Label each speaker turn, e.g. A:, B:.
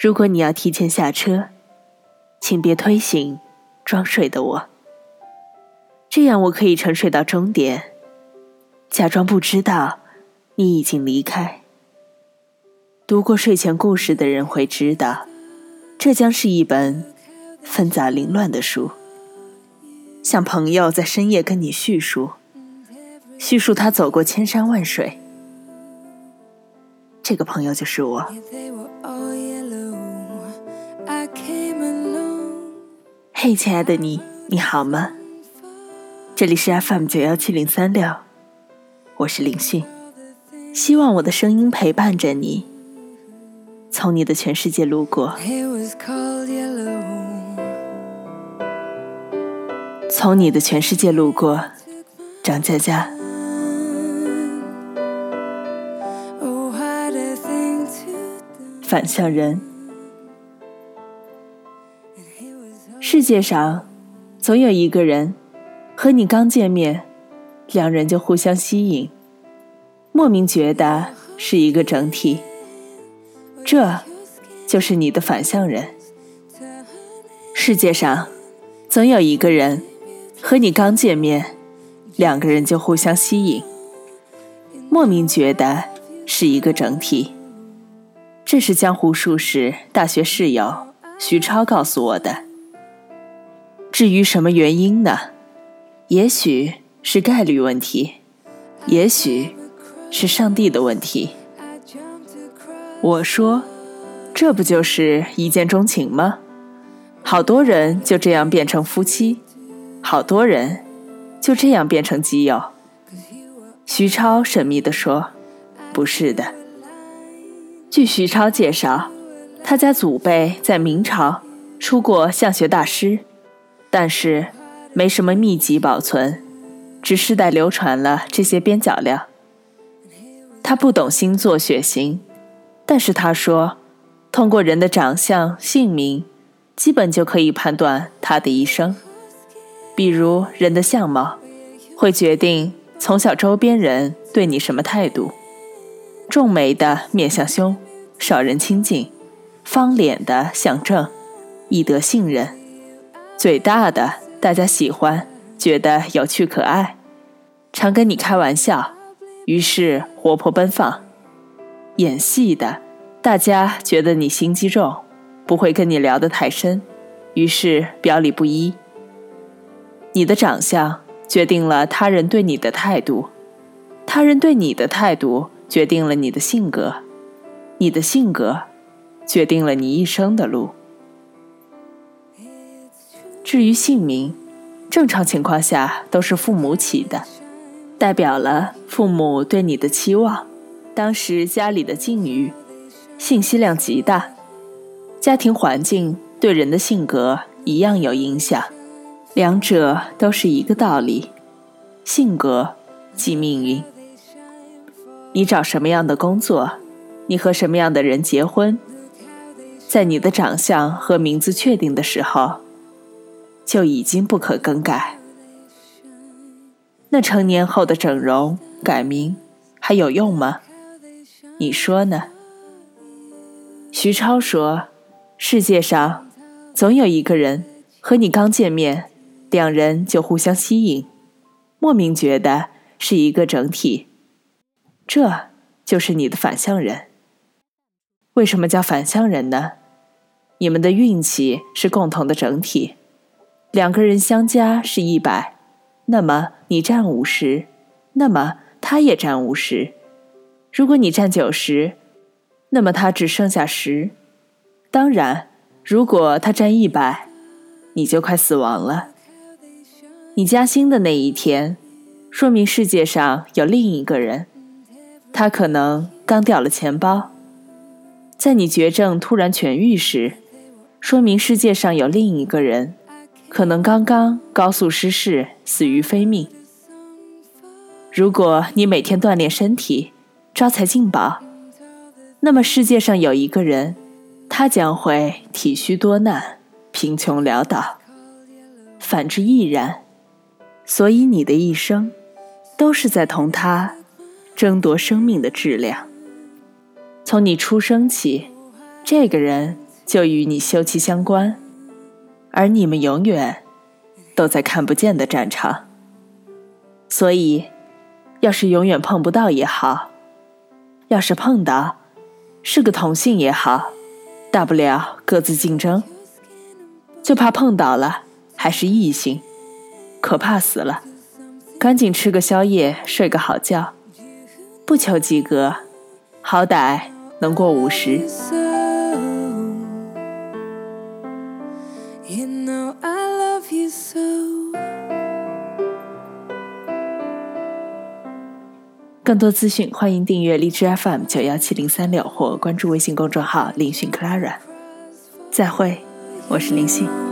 A: 如果你要提前下车，请别推醒装睡的我，这样我可以沉睡到终点，假装不知道你已经离开。读过睡前故事的人会知道，这将是一本纷杂凌乱的书，像朋友在深夜跟你叙述，叙述他走过千山万水。这个朋友就是我。嘿，亲爱的你，你好吗？这里是 FM 九幺七零三六，我是林迅，希望我的声音陪伴着你，从你的全世界路过，从你的全世界路过，张佳佳。反向人，世界上总有一个人和你刚见面，两人就互相吸引，莫名觉得是一个整体。这就是你的反向人。世界上总有一个人和你刚见面，两个人就互相吸引，莫名觉得是一个整体。这是江湖术士大学室友徐超告诉我的。至于什么原因呢？也许是概率问题，也许是上帝的问题。我说，这不就是一见钟情吗？好多人就这样变成夫妻，好多人就这样变成基友。徐超神秘地说：“不是的。”据徐超介绍，他家祖辈在明朝出过相学大师，但是没什么秘籍保存，只世代流传了这些边角料。他不懂星座血型，但是他说，通过人的长相、姓名，基本就可以判断他的一生。比如人的相貌，会决定从小周边人对你什么态度。重眉的面相凶，少人亲近；方脸的相正，易得信任；嘴大的大家喜欢，觉得有趣可爱，常跟你开玩笑，于是活泼奔放；演戏的大家觉得你心机重，不会跟你聊得太深，于是表里不一。你的长相决定了他人对你的态度，他人对你的态度。决定了你的性格，你的性格决定了你一生的路。至于姓名，正常情况下都是父母起的，代表了父母对你的期望，当时家里的境遇，信息量极大，家庭环境对人的性格一样有影响，两者都是一个道理，性格即命运。你找什么样的工作，你和什么样的人结婚，在你的长相和名字确定的时候，就已经不可更改。那成年后的整容、改名还有用吗？你说呢？徐超说：“世界上总有一个人和你刚见面，两人就互相吸引，莫名觉得是一个整体。”这就是你的反向人。为什么叫反向人呢？你们的运气是共同的整体，两个人相加是一百，那么你占五十，那么他也占五十。如果你占九十，那么他只剩下十。当然，如果他占一百，你就快死亡了。你加薪的那一天，说明世界上有另一个人。他可能刚掉了钱包，在你绝症突然痊愈时，说明世界上有另一个人，可能刚刚高速失事死于非命。如果你每天锻炼身体，招财进宝，那么世界上有一个人，他将会体虚多难，贫穷潦倒。反之亦然，所以你的一生，都是在同他。争夺生命的质量。从你出生起，这个人就与你休戚相关，而你们永远都在看不见的战场。所以，要是永远碰不到也好，要是碰到，是个同性也好，大不了各自竞争。就怕碰到了还是异性，可怕死了！赶紧吃个宵夜，睡个好觉，不求及格，好歹能过五十。更多资讯，欢迎订阅荔枝 FM 九幺七零三六或关注微信公众号“林讯 Clara”。再会。我是林信。